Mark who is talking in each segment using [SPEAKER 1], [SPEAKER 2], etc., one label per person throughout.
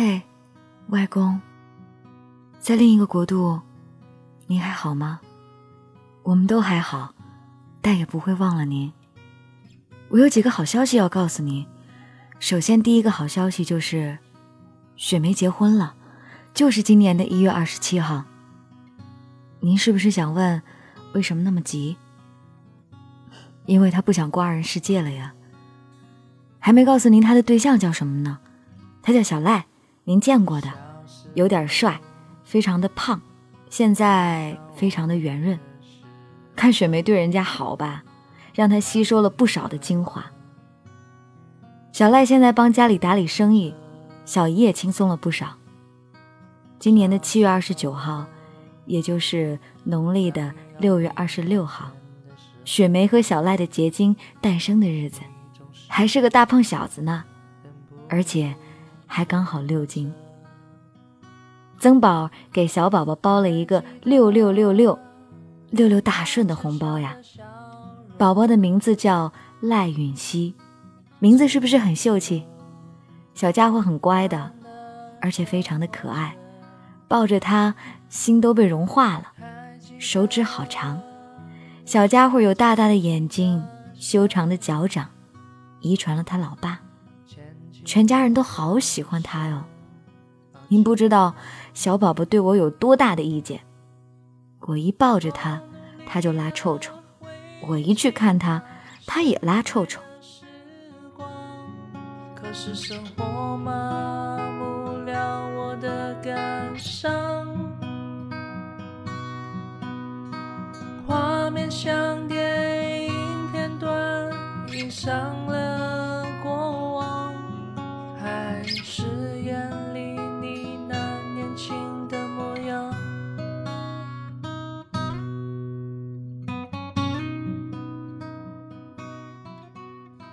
[SPEAKER 1] 嘿，外公，在另一个国度，您还好吗？我们都还好，但也不会忘了您。我有几个好消息要告诉您。首先，第一个好消息就是，雪梅结婚了，就是今年的一月二十七号。您是不是想问，为什么那么急？因为她不想过二人世界了呀。还没告诉您她的对象叫什么呢？他叫小赖，您见过的，有点帅，非常的胖，现在非常的圆润。看雪梅对人家好吧，让她吸收了不少的精华。小赖现在帮家里打理生意，小姨也轻松了不少。今年的七月二十九号，也就是农历的六月二十六号，雪梅和小赖的结晶诞生的日子，还是个大胖小子呢，而且还刚好六斤。曾宝给小宝宝包了一个六六六六六六大顺的红包呀，宝宝的名字叫赖允熙。名字是不是很秀气？小家伙很乖的，而且非常的可爱，抱着他心都被融化了。手指好长，小家伙有大大的眼睛，修长的脚掌，遗传了他老爸。全家人都好喜欢他哟。您不知道小宝宝对我有多大的意见。我一抱着他，他就拉臭臭；我一去看他，他也拉臭臭。可是生活麻木了我的感伤，画面像电影片段，映上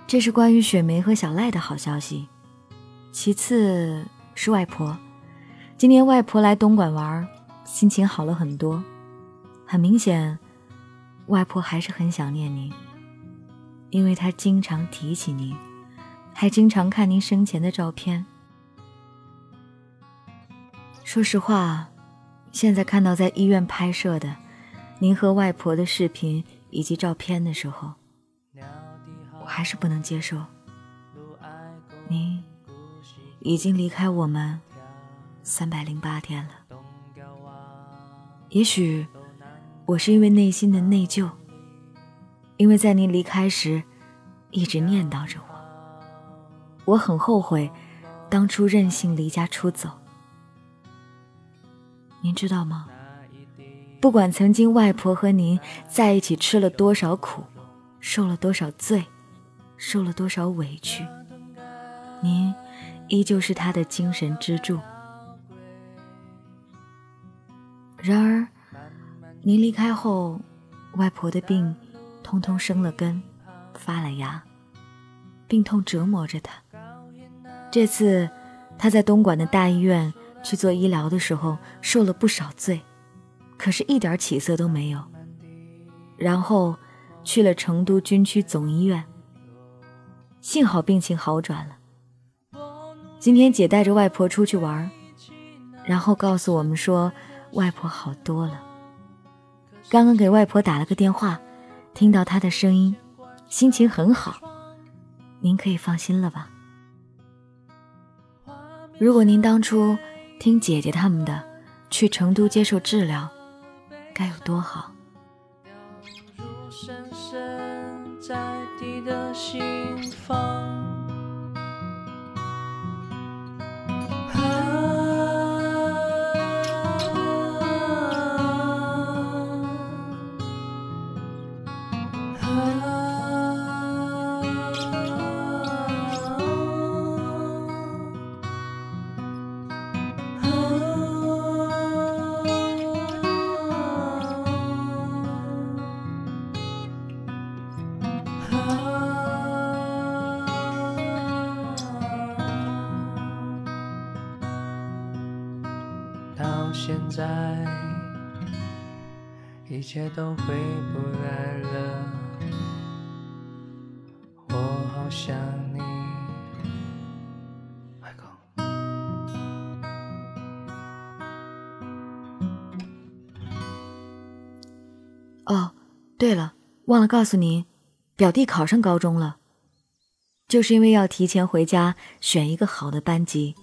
[SPEAKER 1] 这是关于雪梅和小赖的好消息。其次是外婆，今年外婆来东莞玩，心情好了很多。很明显，外婆还是很想念您，因为她经常提起您，还经常看您生前的照片。说实话，现在看到在医院拍摄的您和外婆的视频以及照片的时候，我还是不能接受。您已经离开我们三百零八天了。也许我是因为内心的内疚，因为在您离开时一直念叨着我。我很后悔当初任性离家出走。您知道吗？不管曾经外婆和您在一起吃了多少苦，受了多少罪。受了多少委屈，您依旧是他的精神支柱。然而，您离开后，外婆的病通通生了根，发了芽，病痛折磨着她。这次，她在东莞的大医院去做医疗的时候，受了不少罪，可是一点起色都没有。然后，去了成都军区总医院。幸好病情好转了。今天姐带着外婆出去玩，然后告诉我们说外婆好多了。刚刚给外婆打了个电话，听到她的声音，心情很好。您可以放心了吧？如果您当初听姐姐他们的，去成都接受治疗，该有多好。在你的心房。现在一切都回不来了。我好想你。哦对了忘了告诉您表弟考上高中了。就是因为要提前回家选一个好的班级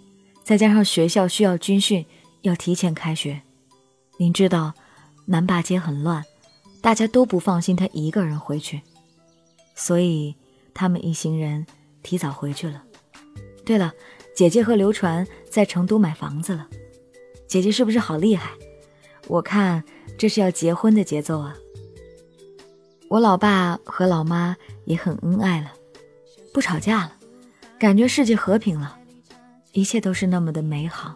[SPEAKER 1] 再加上学校需要军训要提前开学。您知道，南坝街很乱，大家都不放心他一个人回去，所以他们一行人提早回去了。对了，姐姐和刘传在成都买房子了，姐姐是不是好厉害？我看这是要结婚的节奏啊！我老爸和老妈也很恩爱了，不吵架了，感觉世界和平了，一切都是那么的美好。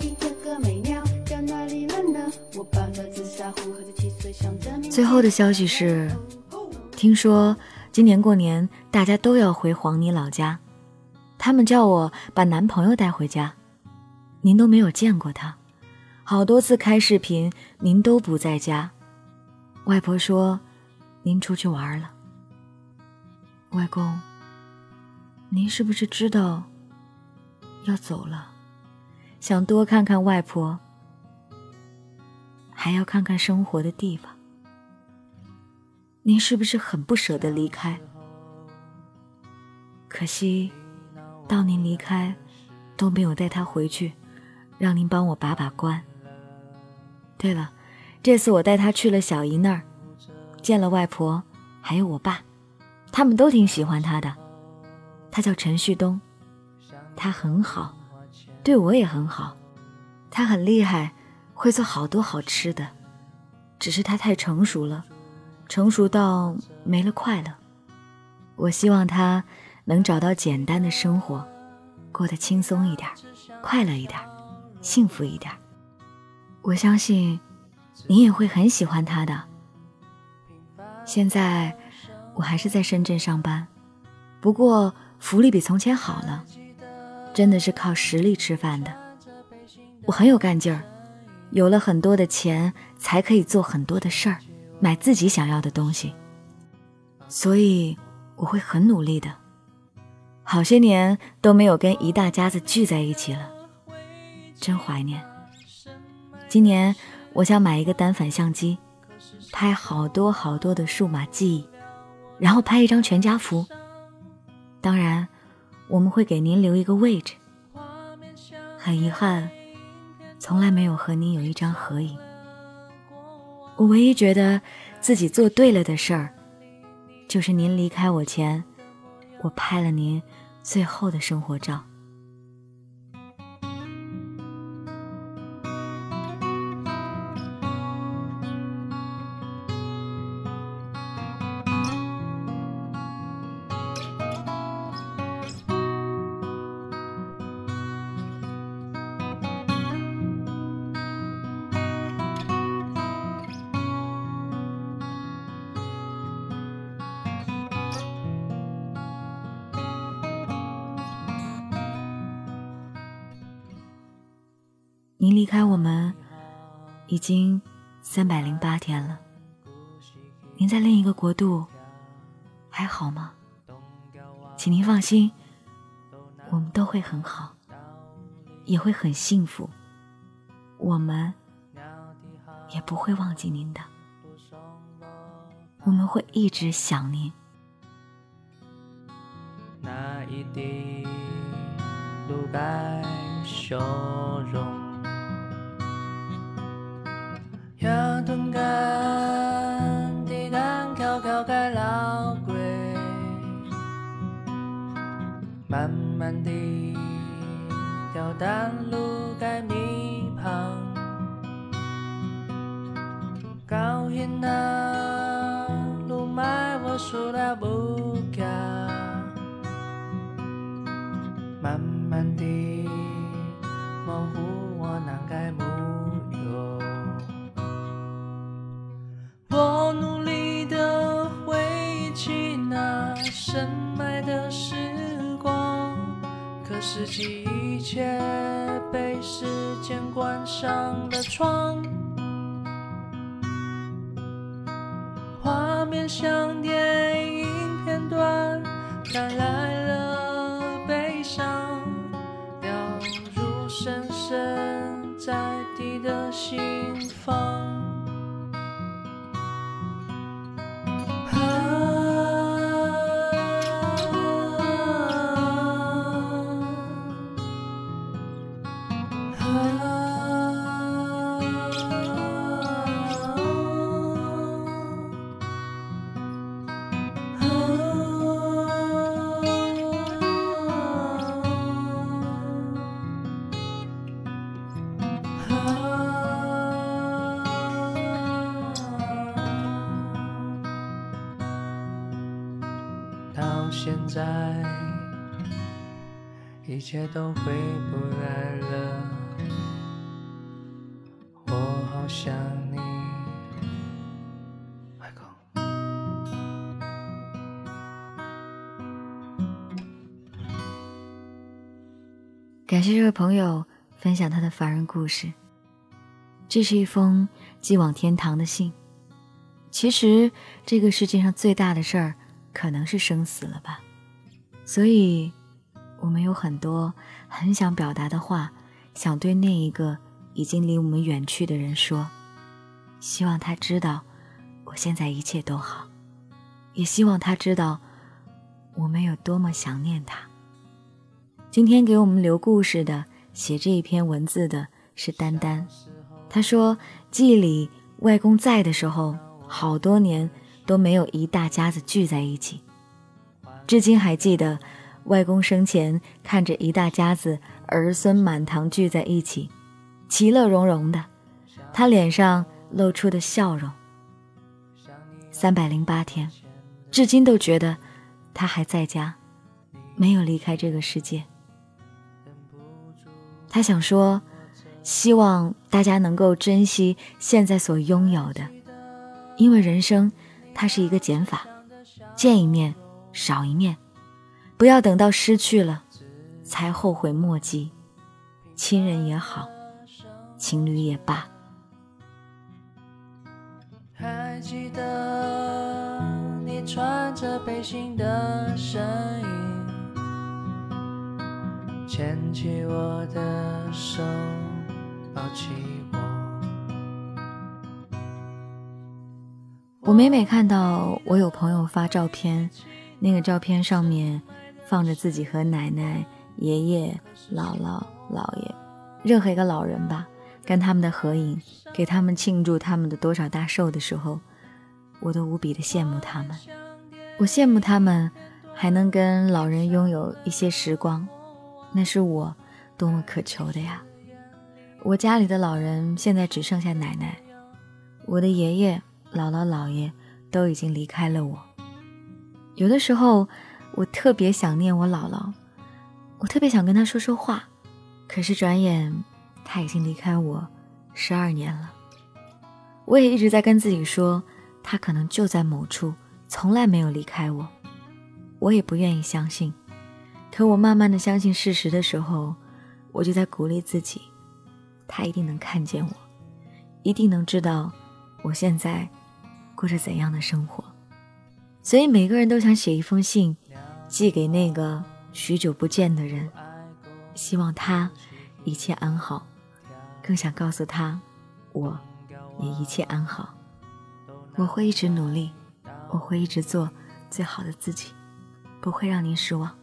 [SPEAKER 1] 最后的消息是，听说今年过年大家都要回黄泥老家，他们叫我把男朋友带回家。您都没有见过他，好多次开视频，您都不在家。外婆说，您出去玩了。外公，您是不是知道要走了？想多看看外婆，还要看看生活的地方。您是不是很不舍得离开？可惜，到您离开，都没有带他回去，让您帮我把把关。对了，这次我带他去了小姨那儿，见了外婆，还有我爸，他们都挺喜欢他的。他叫陈旭东，他很好。对我也很好，他很厉害，会做好多好吃的。只是他太成熟了，成熟到没了快乐。我希望他能找到简单的生活，过得轻松一点，快乐一点，幸福一点。我相信你也会很喜欢他的。现在我还是在深圳上班，不过福利比从前好了。真的是靠实力吃饭的，我很有干劲儿，有了很多的钱，才可以做很多的事儿，买自己想要的东西。所以我会很努力的。好些年都没有跟一大家子聚在一起了，真怀念。今年我想买一个单反相机，拍好多好多的数码记忆，然后拍一张全家福。当然。我们会给您留一个位置。很遗憾，从来没有和您有一张合影。我唯一觉得自己做对了的事儿，就是您离开我前，我拍了您最后的生活照。您离开我们已经三百零八天了，您在另一个国度还好吗？请您放心，我们都会很好，也会很幸福，我们也不会忘记您的，我们会一直想您。那一滴露白笑容。断干的干悄悄该老归，慢慢地挑担路该迷旁，高音那路迈我数了不
[SPEAKER 2] 现在一切都回不来了，我好想你，外公。
[SPEAKER 1] 感谢这位朋友分享他的凡人故事。这是一封寄往天堂的信。其实，这个世界上最大的事儿。可能是生死了吧，所以，我们有很多很想表达的话，想对那一个已经离我们远去的人说，希望他知道我现在一切都好，也希望他知道我们有多么想念他。今天给我们留故事的，写这一篇文字的是丹丹，他说记忆里外公在的时候，好多年。都没有一大家子聚在一起，至今还记得外公生前看着一大家子儿孙满堂聚在一起，其乐融融的，他脸上露出的笑容。三百零八天，至今都觉得他还在家，没有离开这个世界。他想说，希望大家能够珍惜现在所拥有的，因为人生。它是一个减法，见一面少一面，不要等到失去了才后悔莫及。亲人也好，情侣也罢。
[SPEAKER 2] 还记得你穿着背心的身影，牵起我的手，抱起
[SPEAKER 1] 我。每每看到我有朋友发照片，那个照片上面放着自己和奶奶、爷爷、姥姥、姥爷，任何一个老人吧，跟他们的合影，给他们庆祝他们的多少大寿的时候，我都无比的羡慕他们。我羡慕他们还能跟老人拥有一些时光，那是我多么渴求的呀！我家里的老人现在只剩下奶奶，我的爷爷。姥姥姥爷都已经离开了我，有的时候我特别想念我姥姥，我特别想跟她说说话，可是转眼她已经离开我十二年了。我也一直在跟自己说，她可能就在某处，从来没有离开我。我也不愿意相信，可我慢慢的相信事实的时候，我就在鼓励自己，她一定能看见我，一定能知道我现在。过着怎样的生活？所以每个人都想写一封信，寄给那个许久不见的人，希望他一切安好，更想告诉他，我也一切安好。我会一直努力，我会一直做最好的自己，不会让您失望。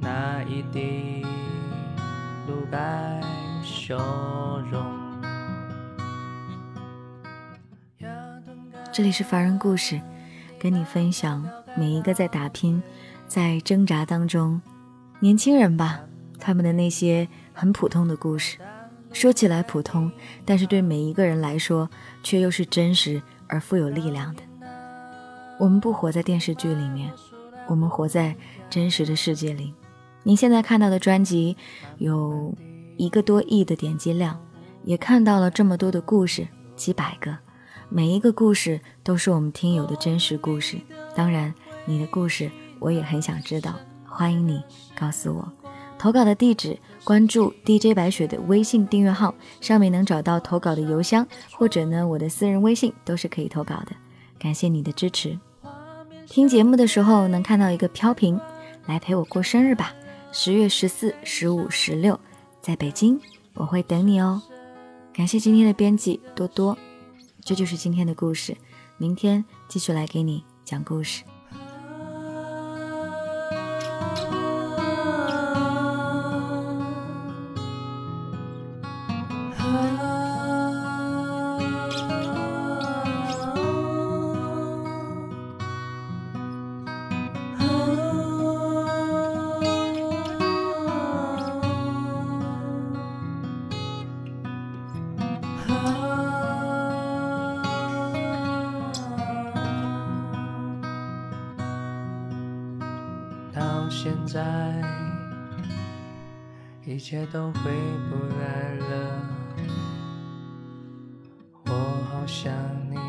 [SPEAKER 1] 那一滴。这里是凡人故事，跟你分享每一个在打拼、在挣扎当中，年轻人吧，他们的那些很普通的故事。说起来普通，但是对每一个人来说，却又是真实而富有力量的。我们不活在电视剧里面，我们活在真实的世界里。您现在看到的专辑有一个多亿的点击量，也看到了这么多的故事，几百个，每一个故事都是我们听友的真实故事。当然，你的故事我也很想知道，欢迎你告诉我。投稿的地址：关注 DJ 白雪的微信订阅号，上面能找到投稿的邮箱，或者呢我的私人微信都是可以投稿的。感谢你的支持。听节目的时候能看到一个飘屏，来陪我过生日吧！十月十四、十五、十六，在北京，我会等你哦。感谢今天的编辑多多。这就是今天的故事，明天继续来给你讲故事。
[SPEAKER 2] 现在一切都回不来了，我好想你。